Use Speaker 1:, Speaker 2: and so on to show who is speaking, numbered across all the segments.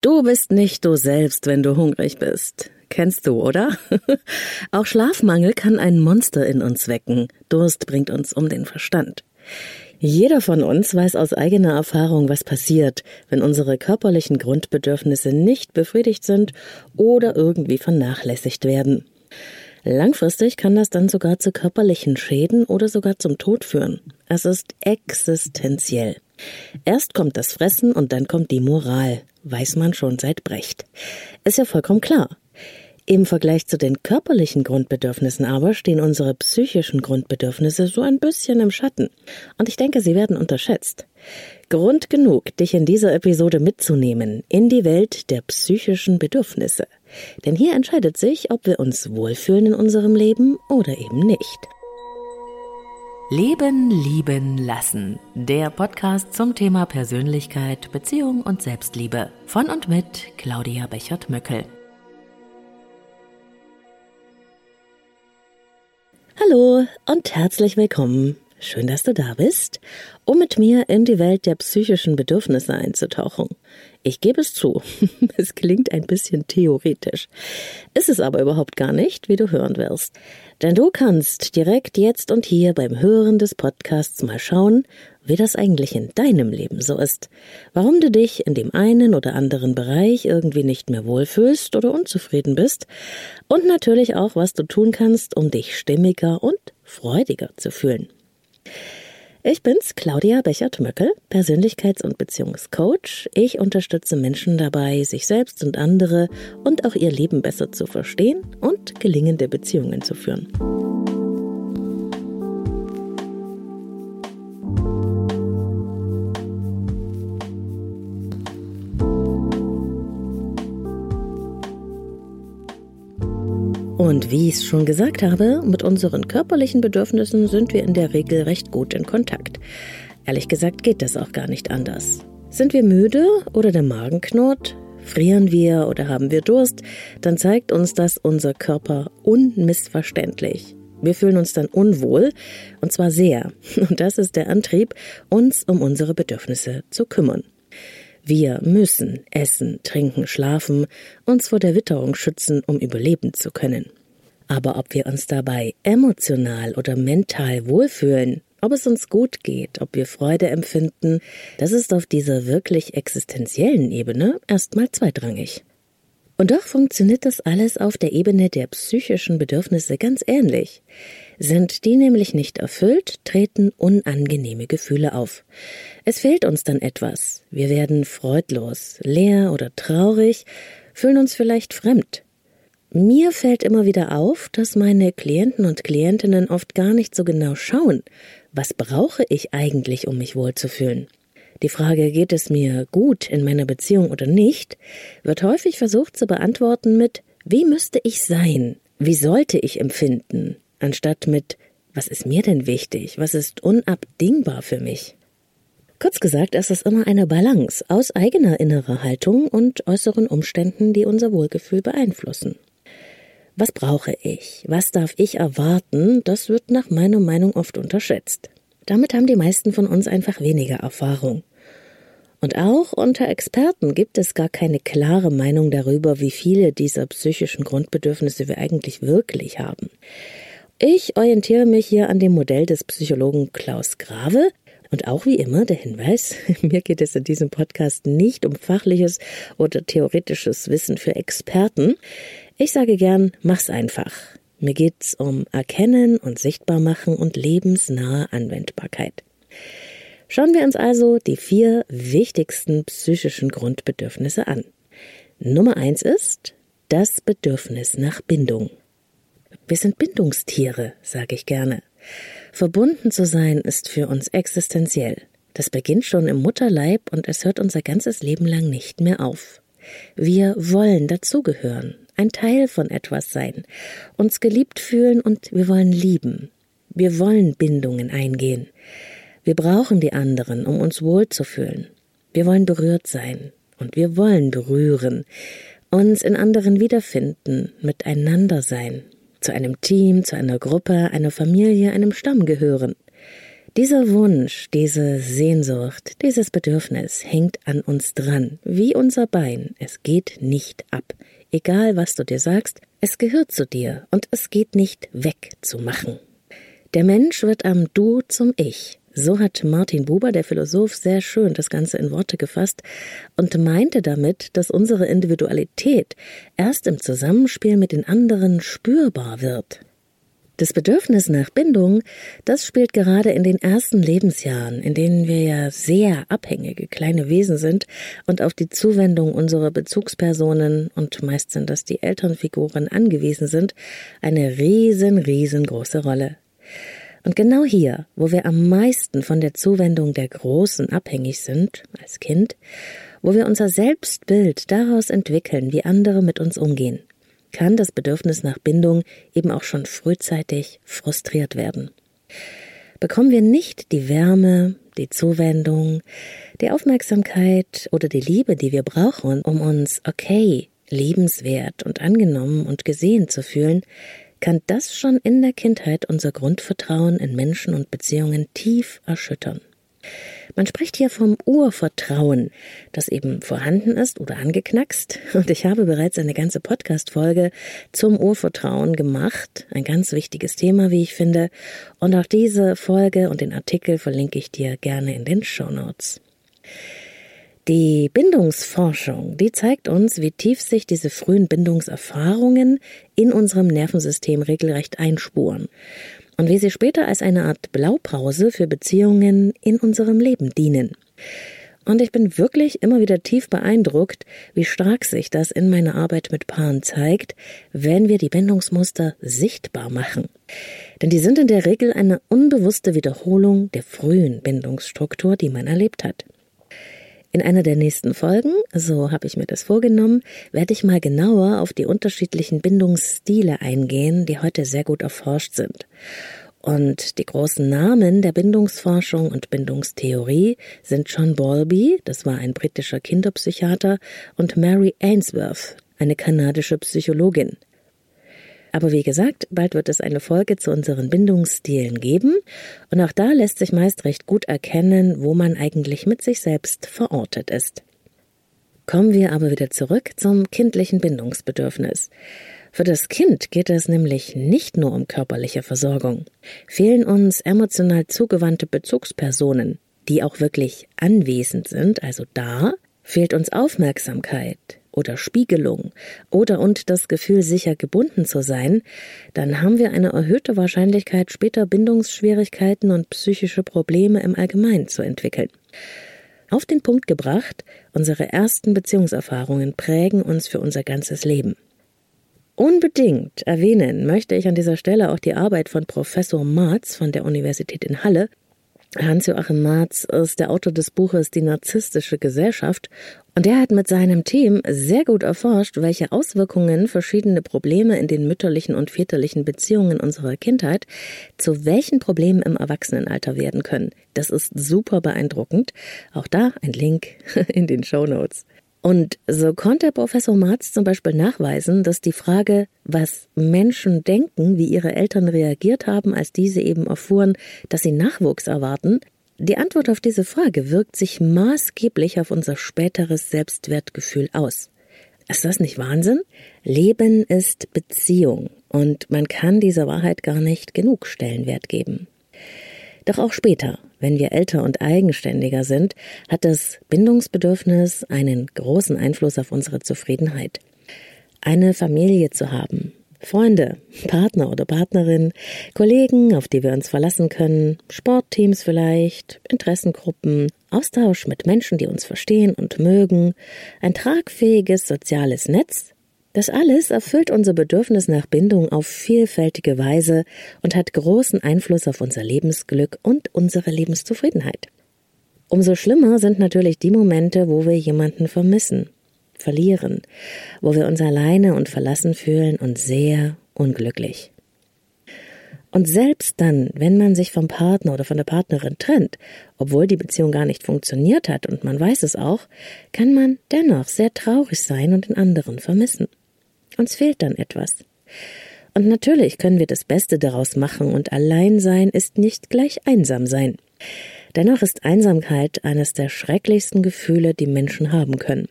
Speaker 1: Du bist nicht du selbst, wenn du hungrig bist. Kennst du, oder? Auch Schlafmangel kann ein Monster in uns wecken. Durst bringt uns um den Verstand. Jeder von uns weiß aus eigener Erfahrung, was passiert, wenn unsere körperlichen Grundbedürfnisse nicht befriedigt sind oder irgendwie vernachlässigt werden. Langfristig kann das dann sogar zu körperlichen Schäden oder sogar zum Tod führen. Es ist existenziell. Erst kommt das Fressen und dann kommt die Moral, weiß man schon seit Brecht. Ist ja vollkommen klar. Im Vergleich zu den körperlichen Grundbedürfnissen aber stehen unsere psychischen Grundbedürfnisse so ein bisschen im Schatten. Und ich denke, sie werden unterschätzt. Grund genug, dich in dieser Episode mitzunehmen in die Welt der psychischen Bedürfnisse. Denn hier entscheidet sich, ob wir uns wohlfühlen in unserem Leben oder eben nicht. Leben, lieben, lassen. Der Podcast zum Thema Persönlichkeit, Beziehung und Selbstliebe. Von und mit Claudia Bechert-Möckel. Hallo und herzlich willkommen. Schön, dass du da bist, um mit mir in die Welt der psychischen Bedürfnisse einzutauchen. Ich gebe es zu, es klingt ein bisschen theoretisch. Ist es aber überhaupt gar nicht, wie du hören wirst. Denn du kannst direkt jetzt und hier beim Hören des Podcasts mal schauen, wie das eigentlich in deinem Leben so ist. Warum du dich in dem einen oder anderen Bereich irgendwie nicht mehr wohlfühlst oder unzufrieden bist. Und natürlich auch, was du tun kannst, um dich stimmiger und freudiger zu fühlen. Ich bin's, Claudia Bechert-Möckel, Persönlichkeits- und Beziehungscoach. Ich unterstütze Menschen dabei, sich selbst und andere und auch ihr Leben besser zu verstehen und gelingende Beziehungen zu führen. Und wie ich es schon gesagt habe, mit unseren körperlichen Bedürfnissen sind wir in der Regel recht gut in Kontakt. Ehrlich gesagt geht das auch gar nicht anders. Sind wir müde oder der Magen knurrt? Frieren wir oder haben wir Durst? Dann zeigt uns das unser Körper unmissverständlich. Wir fühlen uns dann unwohl, und zwar sehr. Und das ist der Antrieb, uns um unsere Bedürfnisse zu kümmern. Wir müssen essen, trinken, schlafen, uns vor der Witterung schützen, um überleben zu können. Aber ob wir uns dabei emotional oder mental wohlfühlen, ob es uns gut geht, ob wir Freude empfinden, das ist auf dieser wirklich existenziellen Ebene erstmal zweitrangig. Und doch funktioniert das alles auf der Ebene der psychischen Bedürfnisse ganz ähnlich. Sind die nämlich nicht erfüllt, treten unangenehme Gefühle auf. Es fehlt uns dann etwas. Wir werden freudlos, leer oder traurig, fühlen uns vielleicht fremd. Mir fällt immer wieder auf, dass meine Klienten und Klientinnen oft gar nicht so genau schauen, was brauche ich eigentlich, um mich wohlzufühlen. Die Frage, geht es mir gut in meiner Beziehung oder nicht, wird häufig versucht zu beantworten mit, wie müsste ich sein? Wie sollte ich empfinden? Anstatt mit Was ist mir denn wichtig? Was ist unabdingbar für mich? Kurz gesagt, es ist immer eine Balance aus eigener innerer Haltung und äußeren Umständen, die unser Wohlgefühl beeinflussen. Was brauche ich? Was darf ich erwarten? Das wird nach meiner Meinung oft unterschätzt. Damit haben die meisten von uns einfach weniger Erfahrung. Und auch unter Experten gibt es gar keine klare Meinung darüber, wie viele dieser psychischen Grundbedürfnisse wir eigentlich wirklich haben. Ich orientiere mich hier an dem Modell des Psychologen Klaus Grave. Und auch wie immer der Hinweis, mir geht es in diesem Podcast nicht um fachliches oder theoretisches Wissen für Experten. Ich sage gern, mach's einfach. Mir geht's um Erkennen und Sichtbarmachen und lebensnahe Anwendbarkeit. Schauen wir uns also die vier wichtigsten psychischen Grundbedürfnisse an. Nummer eins ist das Bedürfnis nach Bindung. Wir sind Bindungstiere, sage ich gerne. Verbunden zu sein ist für uns existenziell. Das beginnt schon im Mutterleib und es hört unser ganzes Leben lang nicht mehr auf. Wir wollen dazugehören, ein Teil von etwas sein, uns geliebt fühlen und wir wollen lieben. Wir wollen Bindungen eingehen. Wir brauchen die anderen, um uns wohlzufühlen. Wir wollen berührt sein und wir wollen berühren, uns in anderen wiederfinden, miteinander sein, zu einem Team, zu einer Gruppe, einer Familie, einem Stamm gehören. Dieser Wunsch, diese Sehnsucht, dieses Bedürfnis hängt an uns dran, wie unser Bein. Es geht nicht ab. Egal was du dir sagst, es gehört zu dir und es geht nicht wegzumachen. Der Mensch wird am Du zum Ich. So hat Martin Buber, der Philosoph, sehr schön das Ganze in Worte gefasst und meinte damit, dass unsere Individualität erst im Zusammenspiel mit den anderen spürbar wird. Das Bedürfnis nach Bindung, das spielt gerade in den ersten Lebensjahren, in denen wir ja sehr abhängige kleine Wesen sind und auf die Zuwendung unserer Bezugspersonen und meist sind das die Elternfiguren angewiesen sind, eine riesen, riesengroße Rolle. Und genau hier, wo wir am meisten von der Zuwendung der Großen abhängig sind, als Kind, wo wir unser Selbstbild daraus entwickeln, wie andere mit uns umgehen, kann das Bedürfnis nach Bindung eben auch schon frühzeitig frustriert werden. Bekommen wir nicht die Wärme, die Zuwendung, die Aufmerksamkeit oder die Liebe, die wir brauchen, um uns okay, liebenswert und angenommen und gesehen zu fühlen, kann das schon in der Kindheit unser Grundvertrauen in Menschen und Beziehungen tief erschüttern. Man spricht hier vom Urvertrauen, das eben vorhanden ist oder angeknackst. Und ich habe bereits eine ganze Podcast-Folge zum Urvertrauen gemacht. Ein ganz wichtiges Thema, wie ich finde. Und auch diese Folge und den Artikel verlinke ich dir gerne in den Show Notes. Die Bindungsforschung, die zeigt uns, wie tief sich diese frühen Bindungserfahrungen in unserem Nervensystem regelrecht einspuren und wie sie später als eine Art Blaupause für Beziehungen in unserem Leben dienen. Und ich bin wirklich immer wieder tief beeindruckt, wie stark sich das in meiner Arbeit mit Paaren zeigt, wenn wir die Bindungsmuster sichtbar machen. Denn die sind in der Regel eine unbewusste Wiederholung der frühen Bindungsstruktur, die man erlebt hat. In einer der nächsten Folgen, so habe ich mir das vorgenommen, werde ich mal genauer auf die unterschiedlichen Bindungsstile eingehen, die heute sehr gut erforscht sind. Und die großen Namen der Bindungsforschung und Bindungstheorie sind John Bowlby, das war ein britischer Kinderpsychiater, und Mary Ainsworth, eine kanadische Psychologin. Aber wie gesagt, bald wird es eine Folge zu unseren Bindungsstilen geben und auch da lässt sich meist recht gut erkennen, wo man eigentlich mit sich selbst verortet ist. Kommen wir aber wieder zurück zum kindlichen Bindungsbedürfnis. Für das Kind geht es nämlich nicht nur um körperliche Versorgung. Fehlen uns emotional zugewandte Bezugspersonen, die auch wirklich anwesend sind, also da, fehlt uns Aufmerksamkeit, oder Spiegelung oder und das Gefühl, sicher gebunden zu sein, dann haben wir eine erhöhte Wahrscheinlichkeit, später Bindungsschwierigkeiten und psychische Probleme im Allgemeinen zu entwickeln. Auf den Punkt gebracht, unsere ersten Beziehungserfahrungen prägen uns für unser ganzes Leben. Unbedingt erwähnen möchte ich an dieser Stelle auch die Arbeit von Professor Marz von der Universität in Halle, Hans-Joachim Marz ist der Autor des Buches Die narzisstische Gesellschaft und er hat mit seinem Team sehr gut erforscht, welche Auswirkungen verschiedene Probleme in den mütterlichen und väterlichen Beziehungen unserer Kindheit zu welchen Problemen im Erwachsenenalter werden können. Das ist super beeindruckend. Auch da ein Link in den Show Notes. Und so konnte Professor Marz zum Beispiel nachweisen, dass die Frage, was Menschen denken, wie ihre Eltern reagiert haben, als diese eben erfuhren, dass sie Nachwuchs erwarten, die Antwort auf diese Frage wirkt sich maßgeblich auf unser späteres Selbstwertgefühl aus. Ist das nicht Wahnsinn? Leben ist Beziehung und man kann dieser Wahrheit gar nicht genug Stellenwert geben. Doch auch später, wenn wir älter und eigenständiger sind, hat das Bindungsbedürfnis einen großen Einfluss auf unsere Zufriedenheit. Eine Familie zu haben, Freunde, Partner oder Partnerin, Kollegen, auf die wir uns verlassen können, Sportteams vielleicht, Interessengruppen, Austausch mit Menschen, die uns verstehen und mögen, ein tragfähiges soziales Netz, das alles erfüllt unser Bedürfnis nach Bindung auf vielfältige Weise und hat großen Einfluss auf unser Lebensglück und unsere Lebenszufriedenheit. Umso schlimmer sind natürlich die Momente, wo wir jemanden vermissen, verlieren, wo wir uns alleine und verlassen fühlen und sehr unglücklich. Und selbst dann, wenn man sich vom Partner oder von der Partnerin trennt, obwohl die Beziehung gar nicht funktioniert hat und man weiß es auch, kann man dennoch sehr traurig sein und den anderen vermissen. Uns fehlt dann etwas. Und natürlich können wir das Beste daraus machen und allein sein ist nicht gleich einsam sein. Dennoch ist Einsamkeit eines der schrecklichsten Gefühle, die Menschen haben können.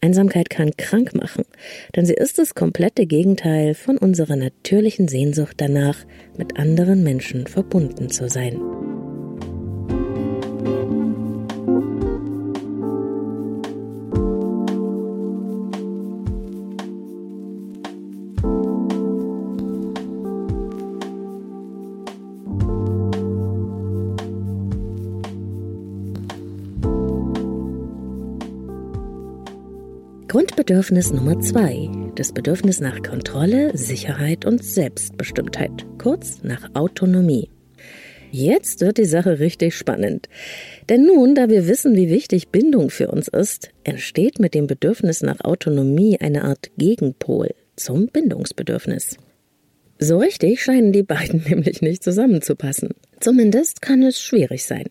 Speaker 1: Einsamkeit kann krank machen, denn sie ist das komplette Gegenteil von unserer natürlichen Sehnsucht danach, mit anderen Menschen verbunden zu sein. Grundbedürfnis Nummer zwei, das Bedürfnis nach Kontrolle, Sicherheit und Selbstbestimmtheit, kurz nach Autonomie. Jetzt wird die Sache richtig spannend. Denn nun, da wir wissen, wie wichtig Bindung für uns ist, entsteht mit dem Bedürfnis nach Autonomie eine Art Gegenpol zum Bindungsbedürfnis. So richtig scheinen die beiden nämlich nicht zusammenzupassen. Zumindest kann es schwierig sein.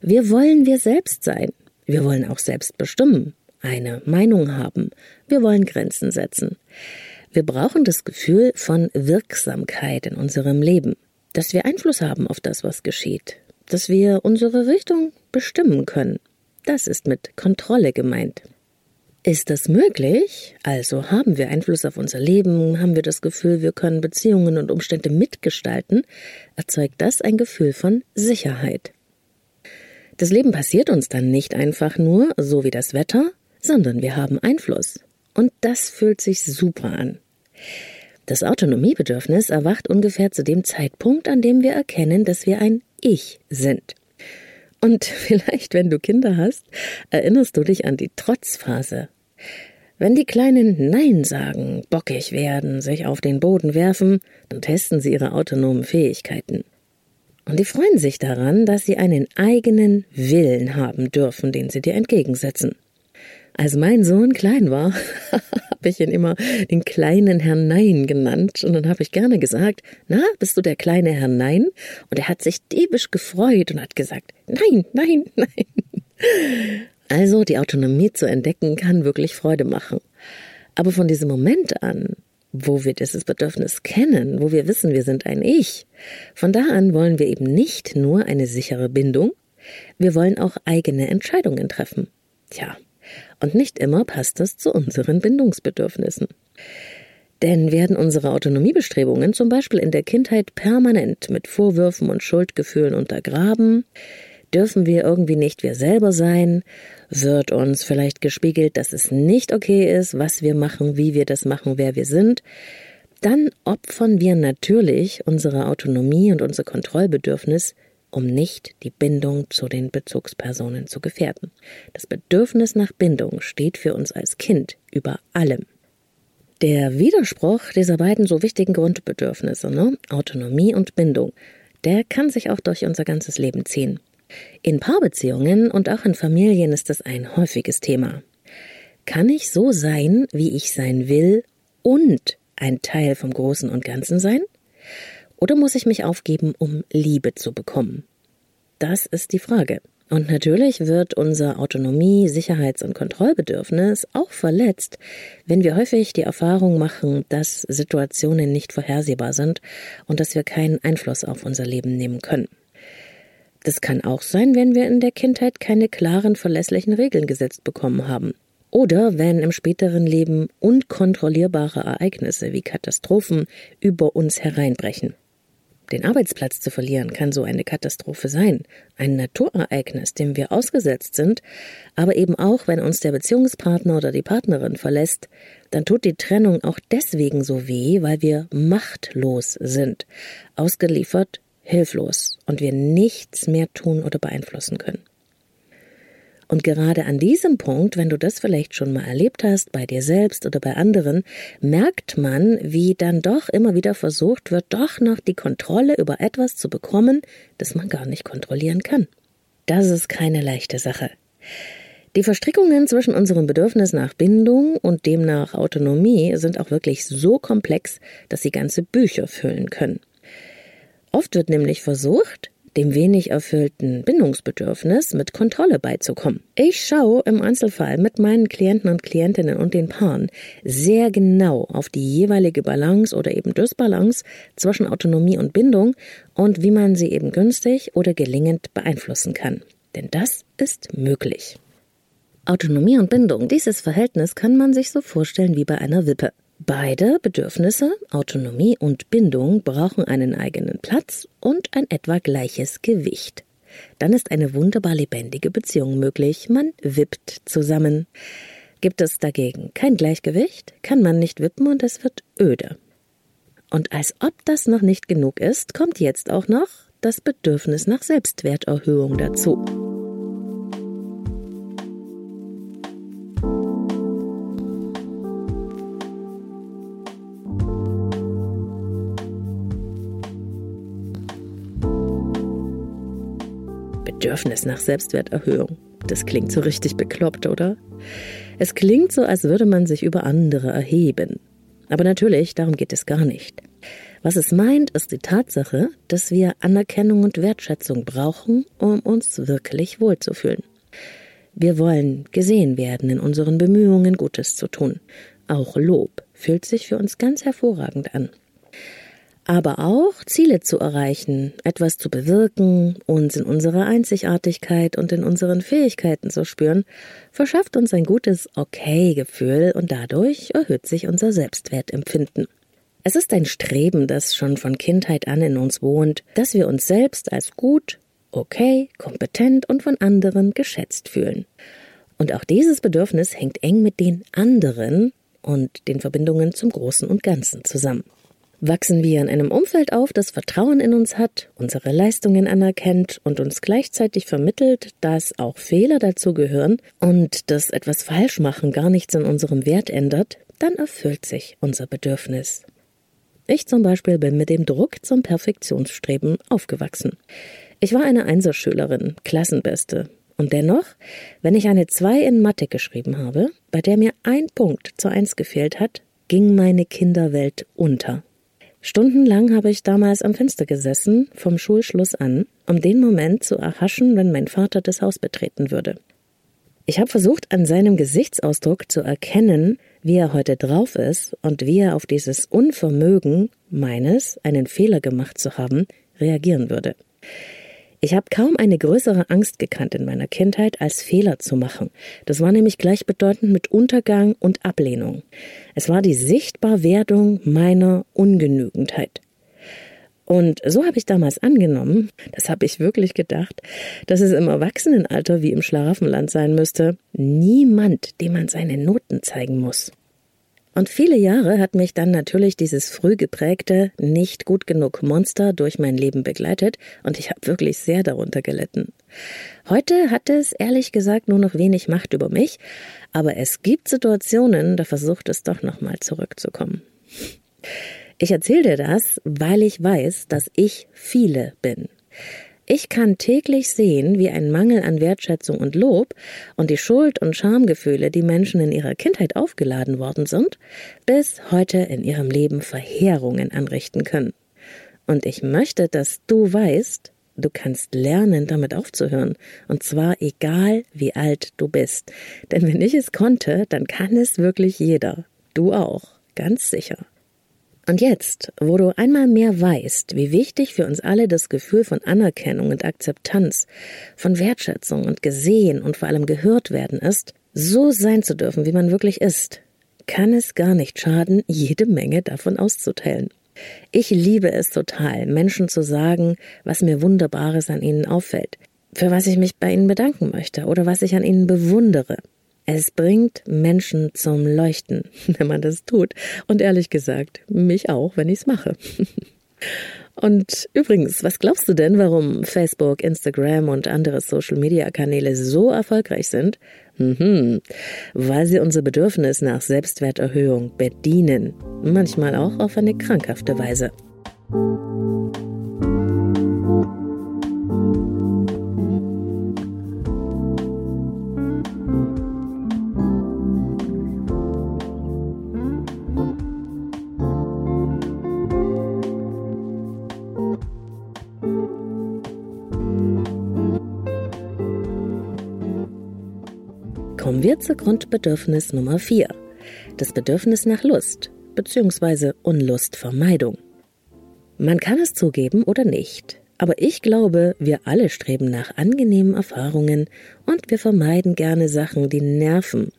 Speaker 1: Wir wollen wir selbst sein. Wir wollen auch selbst bestimmen eine Meinung haben. Wir wollen Grenzen setzen. Wir brauchen das Gefühl von Wirksamkeit in unserem Leben, dass wir Einfluss haben auf das, was geschieht, dass wir unsere Richtung bestimmen können. Das ist mit Kontrolle gemeint. Ist das möglich? Also haben wir Einfluss auf unser Leben, haben wir das Gefühl, wir können Beziehungen und Umstände mitgestalten, erzeugt das ein Gefühl von Sicherheit. Das Leben passiert uns dann nicht einfach nur, so wie das Wetter, sondern wir haben Einfluss. Und das fühlt sich super an. Das Autonomiebedürfnis erwacht ungefähr zu dem Zeitpunkt, an dem wir erkennen, dass wir ein Ich sind. Und vielleicht, wenn du Kinder hast, erinnerst du dich an die Trotzphase. Wenn die Kleinen Nein sagen, bockig werden, sich auf den Boden werfen, dann testen sie ihre autonomen Fähigkeiten. Und die freuen sich daran, dass sie einen eigenen Willen haben dürfen, den sie dir entgegensetzen. Als mein Sohn klein war, habe ich ihn immer den kleinen Herrn Nein genannt. Und dann habe ich gerne gesagt, na, bist du der kleine Herr Nein? Und er hat sich diebisch gefreut und hat gesagt, nein, nein, nein. Also die Autonomie zu entdecken kann wirklich Freude machen. Aber von diesem Moment an, wo wir dieses Bedürfnis kennen, wo wir wissen, wir sind ein Ich, von da an wollen wir eben nicht nur eine sichere Bindung, wir wollen auch eigene Entscheidungen treffen. Tja, und nicht immer passt das zu unseren Bindungsbedürfnissen. Denn werden unsere Autonomiebestrebungen zum Beispiel in der Kindheit permanent mit Vorwürfen und Schuldgefühlen untergraben, dürfen wir irgendwie nicht wir selber sein, wird uns vielleicht gespiegelt, dass es nicht okay ist, was wir machen, wie wir das machen, wer wir sind, dann opfern wir natürlich unsere Autonomie und unser Kontrollbedürfnis um nicht die Bindung zu den Bezugspersonen zu gefährden. Das Bedürfnis nach Bindung steht für uns als Kind über allem. Der Widerspruch dieser beiden so wichtigen Grundbedürfnisse, ne? Autonomie und Bindung, der kann sich auch durch unser ganzes Leben ziehen. In Paarbeziehungen und auch in Familien ist das ein häufiges Thema. Kann ich so sein, wie ich sein will und ein Teil vom Großen und Ganzen sein? Oder muss ich mich aufgeben, um Liebe zu bekommen? Das ist die Frage. Und natürlich wird unser Autonomie-, Sicherheits- und Kontrollbedürfnis auch verletzt, wenn wir häufig die Erfahrung machen, dass Situationen nicht vorhersehbar sind und dass wir keinen Einfluss auf unser Leben nehmen können. Das kann auch sein, wenn wir in der Kindheit keine klaren, verlässlichen Regeln gesetzt bekommen haben. Oder wenn im späteren Leben unkontrollierbare Ereignisse wie Katastrophen über uns hereinbrechen. Den Arbeitsplatz zu verlieren kann so eine Katastrophe sein, ein Naturereignis, dem wir ausgesetzt sind, aber eben auch, wenn uns der Beziehungspartner oder die Partnerin verlässt, dann tut die Trennung auch deswegen so weh, weil wir machtlos sind, ausgeliefert, hilflos und wir nichts mehr tun oder beeinflussen können. Und gerade an diesem Punkt, wenn du das vielleicht schon mal erlebt hast, bei dir selbst oder bei anderen, merkt man, wie dann doch immer wieder versucht wird, doch noch die Kontrolle über etwas zu bekommen, das man gar nicht kontrollieren kann. Das ist keine leichte Sache. Die Verstrickungen zwischen unserem Bedürfnis nach Bindung und dem nach Autonomie sind auch wirklich so komplex, dass sie ganze Bücher füllen können. Oft wird nämlich versucht, dem wenig erfüllten Bindungsbedürfnis mit Kontrolle beizukommen. Ich schaue im Einzelfall mit meinen Klienten und Klientinnen und den Paaren sehr genau auf die jeweilige Balance oder eben Dysbalance zwischen Autonomie und Bindung und wie man sie eben günstig oder gelingend beeinflussen kann. Denn das ist möglich. Autonomie und Bindung, dieses Verhältnis kann man sich so vorstellen wie bei einer Wippe. Beide Bedürfnisse, Autonomie und Bindung, brauchen einen eigenen Platz und ein etwa gleiches Gewicht. Dann ist eine wunderbar lebendige Beziehung möglich, man wippt zusammen. Gibt es dagegen kein Gleichgewicht, kann man nicht wippen und es wird öde. Und als ob das noch nicht genug ist, kommt jetzt auch noch das Bedürfnis nach Selbstwerterhöhung dazu. Bedürfnis nach Selbstwerterhöhung. Das klingt so richtig bekloppt, oder? Es klingt so, als würde man sich über andere erheben. Aber natürlich, darum geht es gar nicht. Was es meint, ist die Tatsache, dass wir Anerkennung und Wertschätzung brauchen, um uns wirklich wohlzufühlen. Wir wollen gesehen werden in unseren Bemühungen, Gutes zu tun. Auch Lob fühlt sich für uns ganz hervorragend an aber auch Ziele zu erreichen, etwas zu bewirken, uns in unserer Einzigartigkeit und in unseren Fähigkeiten zu spüren, verschafft uns ein gutes Okay-Gefühl und dadurch erhöht sich unser Selbstwertempfinden. Es ist ein Streben, das schon von Kindheit an in uns wohnt, dass wir uns selbst als gut, okay, kompetent und von anderen geschätzt fühlen. Und auch dieses Bedürfnis hängt eng mit den anderen und den Verbindungen zum Großen und Ganzen zusammen. Wachsen wir in einem Umfeld auf, das Vertrauen in uns hat, unsere Leistungen anerkennt und uns gleichzeitig vermittelt, dass auch Fehler dazugehören und dass etwas falsch machen gar nichts in unserem Wert ändert, dann erfüllt sich unser Bedürfnis. Ich zum Beispiel bin mit dem Druck zum Perfektionsstreben aufgewachsen. Ich war eine Einserschülerin, Klassenbeste. Und dennoch, wenn ich eine 2 in Mathe geschrieben habe, bei der mir ein Punkt zu eins gefehlt hat, ging meine Kinderwelt unter. Stundenlang habe ich damals am Fenster gesessen, vom Schulschluss an, um den Moment zu erhaschen, wenn mein Vater das Haus betreten würde. Ich habe versucht, an seinem Gesichtsausdruck zu erkennen, wie er heute drauf ist und wie er auf dieses Unvermögen meines, einen Fehler gemacht zu haben, reagieren würde. Ich habe kaum eine größere Angst gekannt in meiner Kindheit, als Fehler zu machen. Das war nämlich gleichbedeutend mit Untergang und Ablehnung. Es war die Sichtbarwerdung meiner Ungenügendheit. Und so habe ich damals angenommen, das habe ich wirklich gedacht, dass es im Erwachsenenalter wie im Schlaraffenland sein müsste, niemand, dem man seine Noten zeigen muss. Und viele Jahre hat mich dann natürlich dieses früh geprägte, nicht gut genug Monster durch mein Leben begleitet und ich habe wirklich sehr darunter gelitten. Heute hat es ehrlich gesagt nur noch wenig Macht über mich, aber es gibt Situationen, da versucht es doch nochmal zurückzukommen. Ich erzähle dir das, weil ich weiß, dass ich viele bin. Ich kann täglich sehen, wie ein Mangel an Wertschätzung und Lob und die Schuld- und Schamgefühle, die Menschen in ihrer Kindheit aufgeladen worden sind, bis heute in ihrem Leben Verheerungen anrichten können. Und ich möchte, dass du weißt, du kannst lernen, damit aufzuhören. Und zwar egal, wie alt du bist. Denn wenn ich es konnte, dann kann es wirklich jeder. Du auch. Ganz sicher. Und jetzt, wo du einmal mehr weißt, wie wichtig für uns alle das Gefühl von Anerkennung und Akzeptanz, von Wertschätzung und gesehen und vor allem gehört werden ist, so sein zu dürfen, wie man wirklich ist, kann es gar nicht schaden, jede Menge davon auszuteilen. Ich liebe es total, Menschen zu sagen, was mir Wunderbares an ihnen auffällt, für was ich mich bei ihnen bedanken möchte oder was ich an ihnen bewundere. Es bringt Menschen zum Leuchten, wenn man das tut. Und ehrlich gesagt, mich auch, wenn ich's mache. Und übrigens, was glaubst du denn, warum Facebook, Instagram und andere Social-Media-Kanäle so erfolgreich sind? Mhm, weil sie unser Bedürfnis nach Selbstwerterhöhung bedienen, manchmal auch auf eine krankhafte Weise. Wir zu Grundbedürfnis Nummer 4, das Bedürfnis nach Lust bzw. Unlustvermeidung. Man kann es zugeben oder nicht, aber ich glaube, wir alle streben nach angenehmen Erfahrungen und wir vermeiden gerne Sachen, die nerven.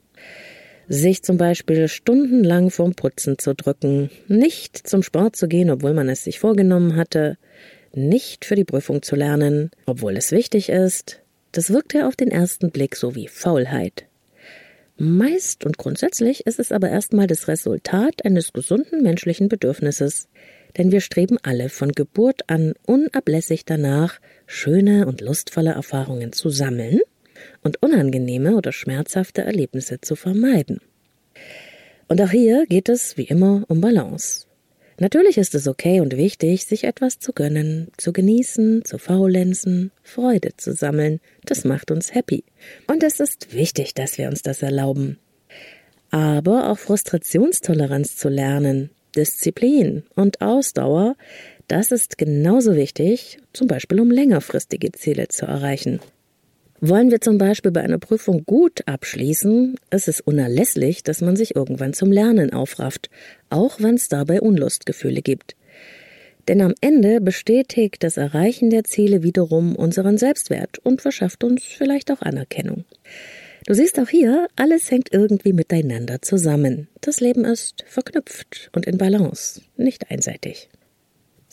Speaker 1: Sich zum Beispiel stundenlang vorm Putzen zu drücken, nicht zum Sport zu gehen, obwohl man es sich vorgenommen hatte, nicht für die Prüfung zu lernen, obwohl es wichtig ist, das wirkt ja auf den ersten Blick so wie Faulheit. Meist und grundsätzlich ist es aber erstmal das Resultat eines gesunden menschlichen Bedürfnisses, denn wir streben alle von Geburt an unablässig danach, schöne und lustvolle Erfahrungen zu sammeln und unangenehme oder schmerzhafte Erlebnisse zu vermeiden. Und auch hier geht es wie immer um Balance. Natürlich ist es okay und wichtig, sich etwas zu gönnen, zu genießen, zu faulenzen, Freude zu sammeln. Das macht uns happy. Und es ist wichtig, dass wir uns das erlauben. Aber auch Frustrationstoleranz zu lernen, Disziplin und Ausdauer, das ist genauso wichtig, zum Beispiel um längerfristige Ziele zu erreichen. Wollen wir zum Beispiel bei einer Prüfung gut abschließen, ist es unerlässlich, dass man sich irgendwann zum Lernen aufrafft, auch wenn es dabei Unlustgefühle gibt. Denn am Ende bestätigt das Erreichen der Ziele wiederum unseren Selbstwert und verschafft uns vielleicht auch Anerkennung. Du siehst auch hier, alles hängt irgendwie miteinander zusammen. Das Leben ist verknüpft und in Balance, nicht einseitig.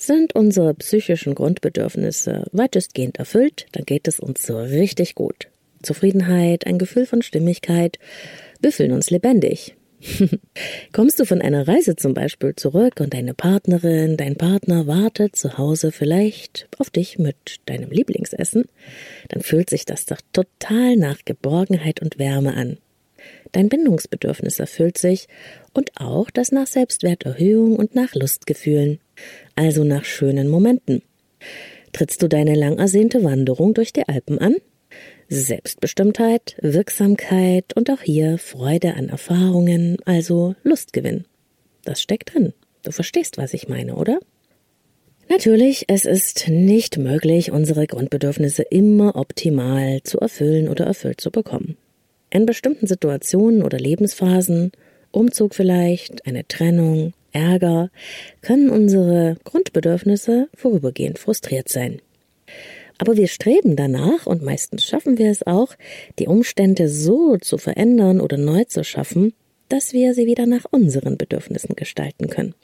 Speaker 1: Sind unsere psychischen Grundbedürfnisse weitestgehend erfüllt, dann geht es uns so richtig gut. Zufriedenheit, ein Gefühl von Stimmigkeit, wir fühlen uns lebendig. Kommst du von einer Reise zum Beispiel zurück und deine Partnerin, dein Partner wartet zu Hause vielleicht auf dich mit deinem Lieblingsessen, dann fühlt sich das doch total nach Geborgenheit und Wärme an. Dein Bindungsbedürfnis erfüllt sich und auch das nach Selbstwerterhöhung und nach Lustgefühlen also nach schönen Momenten. Trittst du deine lang ersehnte Wanderung durch die Alpen an? Selbstbestimmtheit, Wirksamkeit und auch hier Freude an Erfahrungen, also Lustgewinn. Das steckt drin. Du verstehst, was ich meine, oder? Natürlich, es ist nicht möglich, unsere Grundbedürfnisse immer optimal zu erfüllen oder erfüllt zu bekommen. In bestimmten Situationen oder Lebensphasen, Umzug vielleicht, eine Trennung, Ärger, können unsere Grundbedürfnisse vorübergehend frustriert sein. Aber wir streben danach, und meistens schaffen wir es auch, die Umstände so zu verändern oder neu zu schaffen, dass wir sie wieder nach unseren Bedürfnissen gestalten können.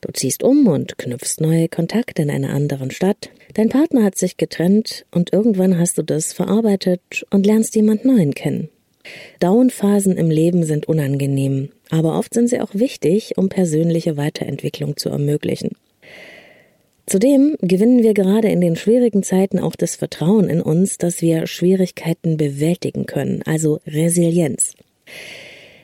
Speaker 1: Du ziehst um und knüpfst neue Kontakte in einer anderen Stadt. Dein Partner hat sich getrennt und irgendwann hast du das verarbeitet und lernst jemand Neuen kennen. Downphasen im Leben sind unangenehm, aber oft sind sie auch wichtig, um persönliche Weiterentwicklung zu ermöglichen. Zudem gewinnen wir gerade in den schwierigen Zeiten auch das Vertrauen in uns, dass wir Schwierigkeiten bewältigen können, also Resilienz.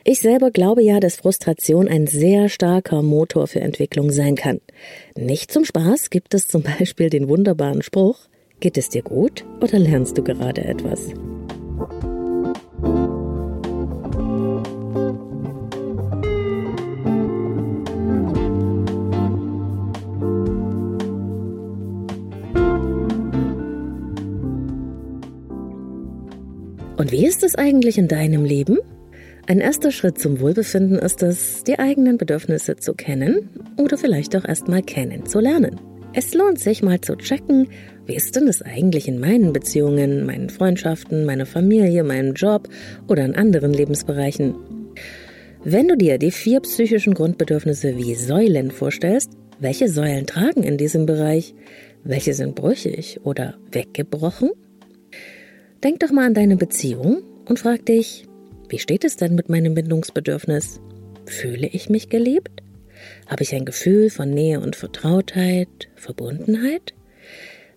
Speaker 1: Ich selber glaube ja, dass Frustration ein sehr starker Motor für Entwicklung sein kann. Nicht zum Spaß gibt es zum Beispiel den wunderbaren Spruch, geht es dir gut oder lernst du gerade etwas? Und wie ist es eigentlich in deinem Leben? Ein erster Schritt zum Wohlbefinden ist es, die eigenen Bedürfnisse zu kennen oder vielleicht auch erstmal kennenzulernen. Es lohnt sich mal zu checken, wie ist denn es eigentlich in meinen Beziehungen, meinen Freundschaften, meiner Familie, meinem Job oder in anderen Lebensbereichen. Wenn du dir die vier psychischen Grundbedürfnisse wie Säulen vorstellst, welche Säulen tragen in diesem Bereich? Welche sind brüchig oder weggebrochen? Denk doch mal an deine Beziehung und frag dich, wie steht es denn mit meinem Bindungsbedürfnis? Fühle ich mich geliebt? Habe ich ein Gefühl von Nähe und Vertrautheit, Verbundenheit?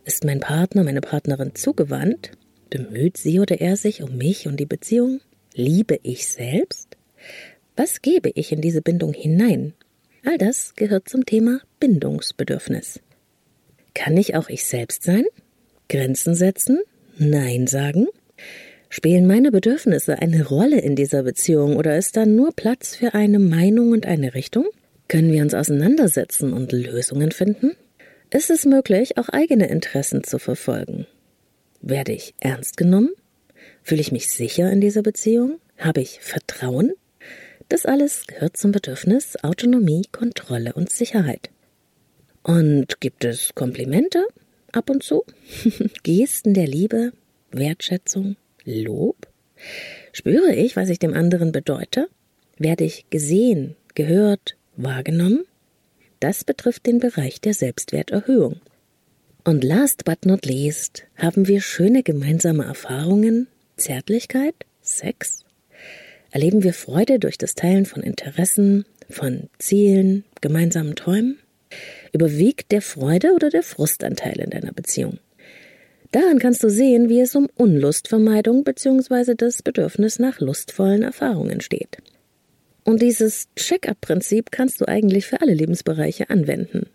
Speaker 1: Ist mein Partner, meine Partnerin zugewandt? Bemüht sie oder er sich um mich und die Beziehung? Liebe ich selbst? Was gebe ich in diese Bindung hinein? All das gehört zum Thema Bindungsbedürfnis. Kann ich auch ich selbst sein? Grenzen setzen? Nein sagen? Spielen meine Bedürfnisse eine Rolle in dieser Beziehung oder ist da nur Platz für eine Meinung und eine Richtung? Können wir uns auseinandersetzen und Lösungen finden? Ist es möglich, auch eigene Interessen zu verfolgen? Werde ich ernst genommen? Fühle ich mich sicher in dieser Beziehung? Habe ich Vertrauen? Das alles gehört zum Bedürfnis Autonomie, Kontrolle und Sicherheit. Und gibt es Komplimente ab und zu? Gesten der Liebe, Wertschätzung, Lob? Spüre ich, was ich dem anderen bedeute? Werde ich gesehen, gehört, wahrgenommen? Das betrifft den Bereich der Selbstwerterhöhung. Und last but not least haben wir schöne gemeinsame Erfahrungen, Zärtlichkeit, Sex? Erleben wir Freude durch das Teilen von Interessen, von Zielen, gemeinsamen Träumen? Überwiegt der Freude oder der Frustanteil in deiner Beziehung? Daran kannst du sehen, wie es um Unlustvermeidung bzw. das Bedürfnis nach lustvollen Erfahrungen steht. Und dieses Check-up-Prinzip kannst du eigentlich für alle Lebensbereiche anwenden.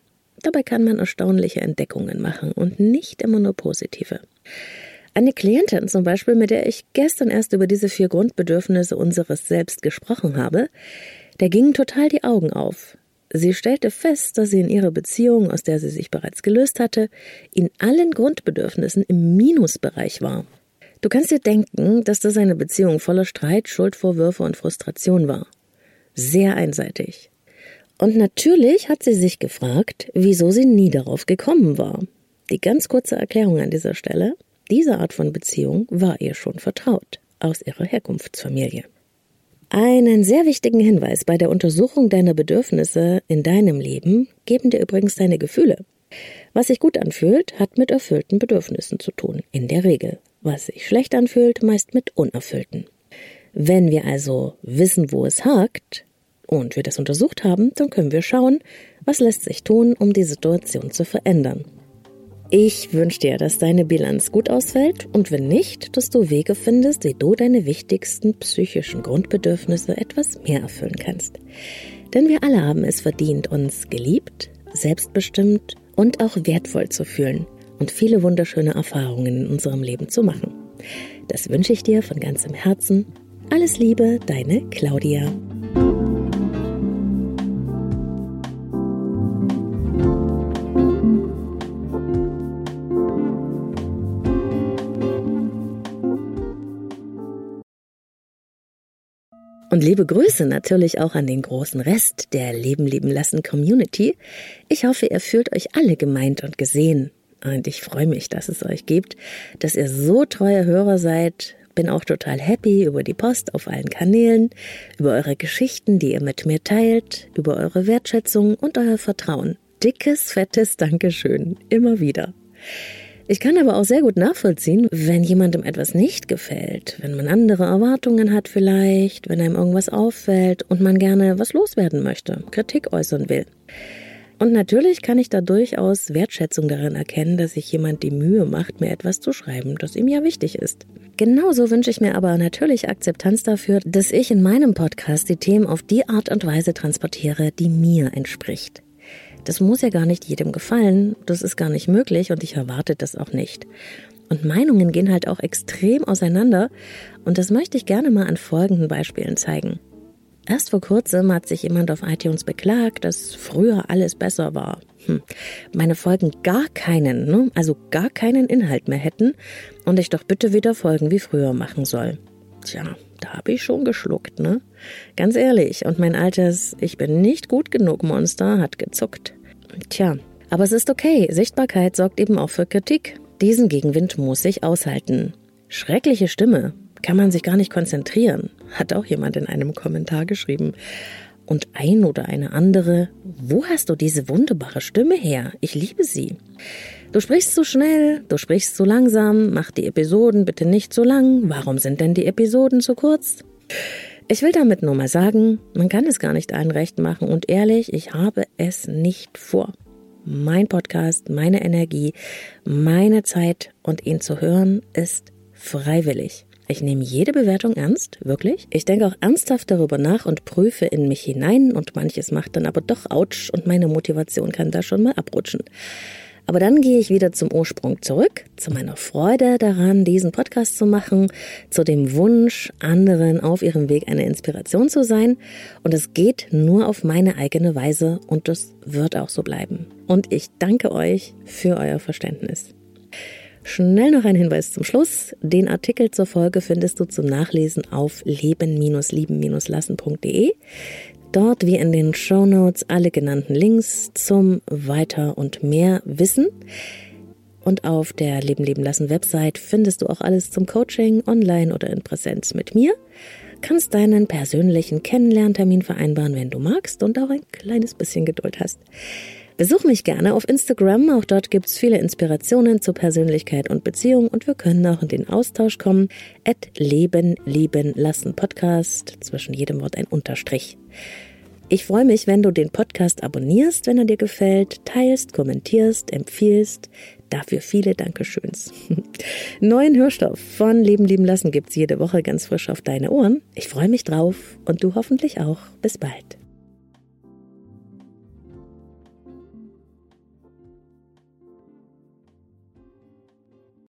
Speaker 1: Dabei kann man erstaunliche Entdeckungen machen und nicht immer nur positive. Eine Klientin zum Beispiel, mit der ich gestern erst über diese vier Grundbedürfnisse unseres Selbst gesprochen habe, der gingen total die Augen auf. Sie stellte fest, dass sie in ihrer Beziehung, aus der sie sich bereits gelöst hatte, in allen Grundbedürfnissen im Minusbereich war. Du kannst dir denken, dass das eine Beziehung voller Streit, Schuldvorwürfe und Frustration war. Sehr einseitig. Und natürlich hat sie sich gefragt, wieso sie nie darauf gekommen war. Die ganz kurze Erklärung an dieser Stelle. Diese Art von Beziehung war ihr schon vertraut, aus ihrer Herkunftsfamilie. Einen sehr wichtigen Hinweis bei der Untersuchung deiner Bedürfnisse in deinem Leben geben dir übrigens deine Gefühle. Was sich gut anfühlt, hat mit erfüllten Bedürfnissen zu tun, in der Regel. Was sich schlecht anfühlt, meist mit unerfüllten. Wenn wir also wissen, wo es hakt, und wir das untersucht haben, dann können wir schauen, was lässt sich tun, um die Situation zu verändern. Ich wünsche dir, dass deine Bilanz gut ausfällt und wenn nicht, dass du Wege findest, wie du deine wichtigsten psychischen Grundbedürfnisse etwas mehr erfüllen kannst. Denn wir alle haben es verdient, uns geliebt, selbstbestimmt und auch wertvoll zu fühlen und viele wunderschöne Erfahrungen in unserem Leben zu machen. Das wünsche ich dir von ganzem Herzen. Alles Liebe, deine Claudia. Und liebe Grüße natürlich auch an den großen Rest der Leben lieben lassen Community. Ich hoffe, ihr fühlt euch alle gemeint und gesehen. Und ich freue mich, dass es euch gibt, dass ihr so treue Hörer seid. Bin auch total happy über die Post auf allen Kanälen, über eure Geschichten, die ihr mit mir teilt, über eure Wertschätzung und euer Vertrauen. Dickes, fettes Dankeschön. Immer wieder. Ich kann aber auch sehr gut nachvollziehen, wenn jemandem etwas nicht gefällt, wenn man andere Erwartungen hat vielleicht, wenn einem irgendwas auffällt und man gerne was loswerden möchte, Kritik äußern will. Und natürlich kann ich da durchaus Wertschätzung darin erkennen, dass sich jemand die Mühe macht, mir etwas zu schreiben, das ihm ja wichtig ist. Genauso wünsche ich mir aber natürlich Akzeptanz dafür, dass ich in meinem Podcast die Themen auf die Art und Weise transportiere, die mir entspricht. Das muss ja gar nicht jedem gefallen, das ist gar nicht möglich und ich erwarte das auch nicht. Und Meinungen gehen halt auch extrem auseinander und das möchte ich gerne mal an folgenden Beispielen zeigen. Erst vor kurzem hat sich jemand auf iTunes beklagt, dass früher alles besser war. Hm. Meine Folgen gar keinen, ne? also gar keinen Inhalt mehr hätten und ich doch bitte wieder Folgen wie früher machen soll. Tja, da habe ich schon geschluckt, ne? Ganz ehrlich, und mein altes Ich bin nicht gut genug Monster hat gezuckt. Tja, aber es ist okay. Sichtbarkeit sorgt eben auch für Kritik. Diesen Gegenwind muss ich aushalten. Schreckliche Stimme. Kann man sich gar nicht konzentrieren, hat auch jemand in einem Kommentar geschrieben. Und ein oder eine andere, wo hast du diese wunderbare Stimme her? Ich liebe sie. Du sprichst zu schnell, du sprichst zu langsam, mach die Episoden bitte nicht so lang. Warum sind denn die Episoden zu kurz? Ich will damit nur mal sagen, man kann es gar nicht allen recht machen und ehrlich, ich habe es nicht vor. Mein Podcast, meine Energie, meine Zeit und ihn zu hören ist freiwillig. Ich nehme jede Bewertung ernst, wirklich. Ich denke auch ernsthaft darüber nach und prüfe in mich hinein und manches macht dann aber doch Autsch und meine Motivation kann da schon mal abrutschen. Aber dann gehe ich wieder zum Ursprung zurück, zu meiner Freude daran, diesen Podcast zu machen, zu dem Wunsch, anderen auf ihrem Weg eine Inspiration zu sein. Und es geht nur auf meine eigene Weise und das wird auch so bleiben. Und ich danke euch für euer Verständnis. Schnell noch ein Hinweis zum Schluss. Den Artikel zur Folge findest du zum Nachlesen auf leben-lieben-lassen.de. Dort wie in den Show Notes alle genannten Links zum Weiter und mehr Wissen. Und auf der Leben leben lassen Website findest du auch alles zum Coaching online oder in Präsenz mit mir. Kannst deinen persönlichen Kennenlerntermin vereinbaren, wenn du magst und auch ein kleines bisschen Geduld hast. Besuch mich gerne auf Instagram, auch dort gibt's viele Inspirationen zur Persönlichkeit und Beziehung und wir können auch in den Austausch kommen. At Leben, Lieben, Lassen Podcast, zwischen jedem Wort ein Unterstrich. Ich freue mich, wenn du den Podcast abonnierst, wenn er dir gefällt, teilst, kommentierst, empfiehlst. Dafür viele Dankeschöns. Neuen Hörstoff von Leben lieben lassen gibt's jede Woche ganz frisch auf deine Ohren. Ich freue mich drauf und du hoffentlich auch. Bis bald.